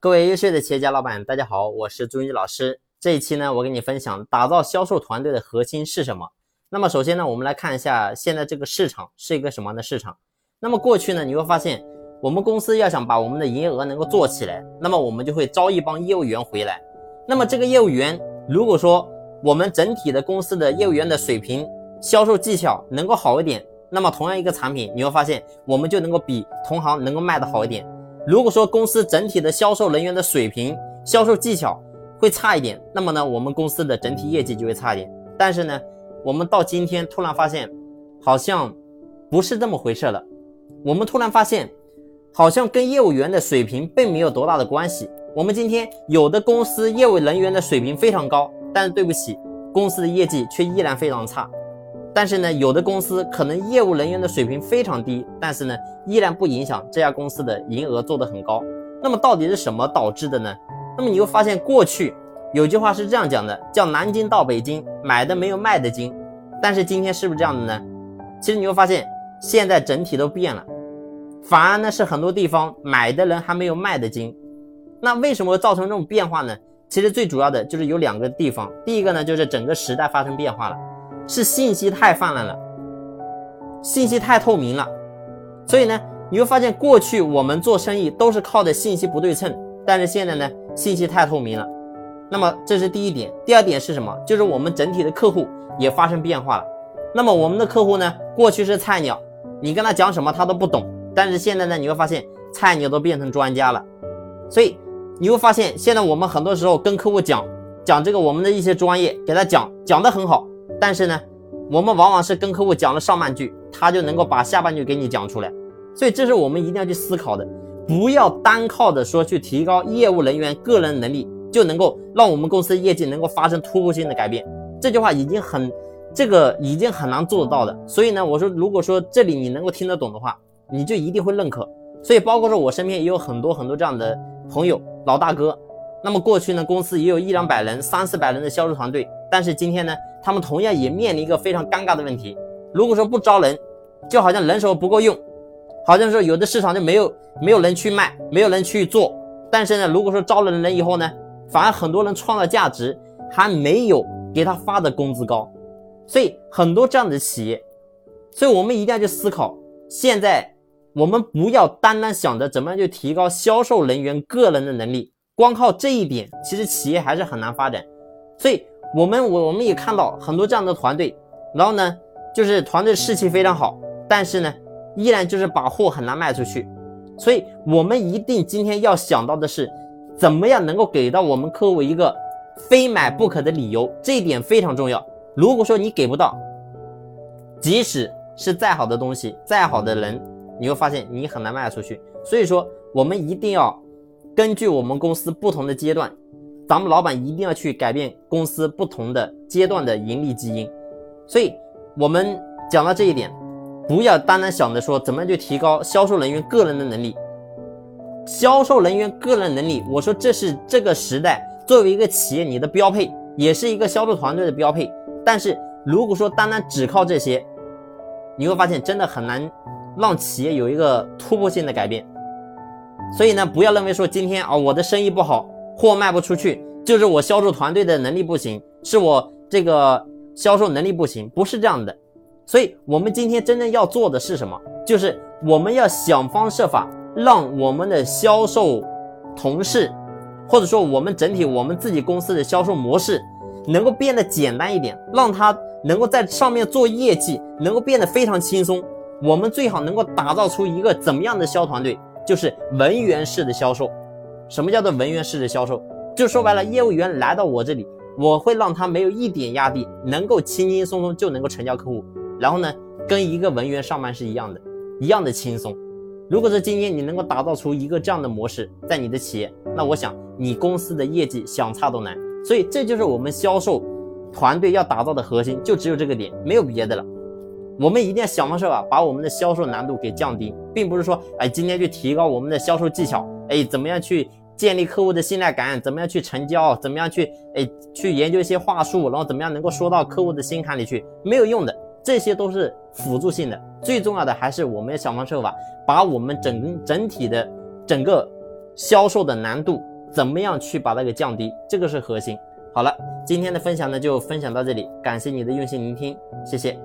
各位优秀的企业家老板，大家好，我是朱云老师。这一期呢，我给你分享打造销售团队的核心是什么。那么首先呢，我们来看一下现在这个市场是一个什么样的市场。那么过去呢，你会发现我们公司要想把我们的营业额能够做起来，那么我们就会招一帮业务员回来。那么这个业务员，如果说我们整体的公司的业务员的水平、销售技巧能够好一点，那么同样一个产品，你会发现我们就能够比同行能够卖得好一点。如果说公司整体的销售人员的水平、销售技巧会差一点，那么呢，我们公司的整体业绩就会差一点。但是呢，我们到今天突然发现，好像不是这么回事了。我们突然发现，好像跟业务员的水平并没有多大的关系。我们今天有的公司业务人员的水平非常高，但是对不起，公司的业绩却依然非常差。但是呢，有的公司可能业务人员的水平非常低，但是呢，依然不影响这家公司的营业额做得很高。那么到底是什么导致的呢？那么你会发现，过去有句话是这样讲的，叫南京到北京买的没有卖的精。但是今天是不是这样的呢？其实你会发现，现在整体都变了，反而呢是很多地方买的人还没有卖的精。那为什么会造成这种变化呢？其实最主要的就是有两个地方，第一个呢就是整个时代发生变化了。是信息太泛滥了，信息太透明了，所以呢，你会发现过去我们做生意都是靠的信息不对称，但是现在呢，信息太透明了。那么这是第一点，第二点是什么？就是我们整体的客户也发生变化了。那么我们的客户呢，过去是菜鸟，你跟他讲什么他都不懂，但是现在呢，你会发现菜鸟都变成专家了。所以你会发现，现在我们很多时候跟客户讲讲这个我们的一些专业，给他讲讲的很好。但是呢，我们往往是跟客户讲了上半句，他就能够把下半句给你讲出来，所以这是我们一定要去思考的，不要单靠的说去提高业务人员个人能力，就能够让我们公司业绩能够发生突破性的改变。这句话已经很，这个已经很难做得到的。所以呢，我说如果说这里你能够听得懂的话，你就一定会认可。所以包括说我身边也有很多很多这样的朋友，老大哥。那么过去呢，公司也有一两百人、三四百人的销售团队，但是今天呢，他们同样也面临一个非常尴尬的问题。如果说不招人，就好像人手不够用，好像说有的市场就没有没有人去卖，没有人去做。但是呢，如果说招了人以后呢，反而很多人创造价值还没有给他发的工资高，所以很多这样的企业，所以我们一定要去思考，现在我们不要单单想着怎么样去提高销售人员个人的能力。光靠这一点，其实企业还是很难发展。所以，我们我我们也看到很多这样的团队，然后呢，就是团队士气非常好，但是呢，依然就是把货很难卖出去。所以，我们一定今天要想到的是，怎么样能够给到我们客户一个非买不可的理由，这一点非常重要。如果说你给不到，即使是再好的东西，再好的人，你会发现你很难卖出去。所以说，我们一定要。根据我们公司不同的阶段，咱们老板一定要去改变公司不同的阶段的盈利基因。所以，我们讲到这一点，不要单单想着说怎么样去提高销售人员个人的能力。销售人员个人能力，我说这是这个时代作为一个企业你的标配，也是一个销售团队的标配。但是，如果说单单只靠这些，你会发现真的很难让企业有一个突破性的改变。所以呢，不要认为说今天啊我的生意不好，货卖不出去，就是我销售团队的能力不行，是我这个销售能力不行，不是这样的。所以，我们今天真正要做的是什么？就是我们要想方设法让我们的销售同事，或者说我们整体我们自己公司的销售模式，能够变得简单一点，让他能够在上面做业绩，能够变得非常轻松。我们最好能够打造出一个怎么样的销团队？就是文员式的销售，什么叫做文员式的销售？就说白了，业务员来到我这里，我会让他没有一点压力，能够轻轻松松就能够成交客户。然后呢，跟一个文员上班是一样的，一样的轻松。如果说今天你能够打造出一个这样的模式，在你的企业，那我想你公司的业绩想差都难。所以这就是我们销售团队要打造的核心，就只有这个点，没有别的了。我们一定要想方设法把我们的销售难度给降低，并不是说，哎，今天去提高我们的销售技巧，哎，怎么样去建立客户的信赖感，怎么样去成交，怎么样去，哎，去研究一些话术，然后怎么样能够说到客户的心坎里去，没有用的，这些都是辅助性的，最重要的还是我们要想方设法把我们整整体的整个销售的难度，怎么样去把它给降低，这个是核心。好了，今天的分享呢就分享到这里，感谢你的用心聆听，谢谢。